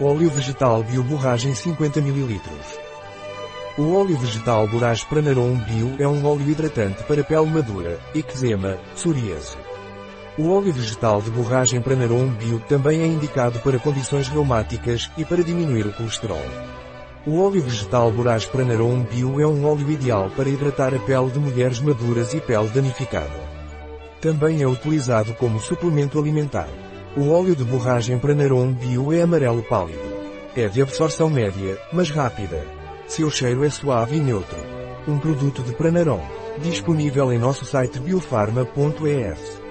Óleo vegetal bio borragem 50 ml. O óleo vegetal Borage Pranarum Bio é um óleo hidratante para pele madura, eczema, psoríase. O óleo vegetal de borragem Pranarum Bio também é indicado para condições reumáticas e para diminuir o colesterol. O óleo vegetal Borage Pranarum Bio é um óleo ideal para hidratar a pele de mulheres maduras e pele danificada. Também é utilizado como suplemento alimentar. O óleo de borragem Pranarum Bio é amarelo pálido. É de absorção média, mas rápida. Seu cheiro é suave e neutro. Um produto de Pranarom. Disponível em nosso site biofarma.es.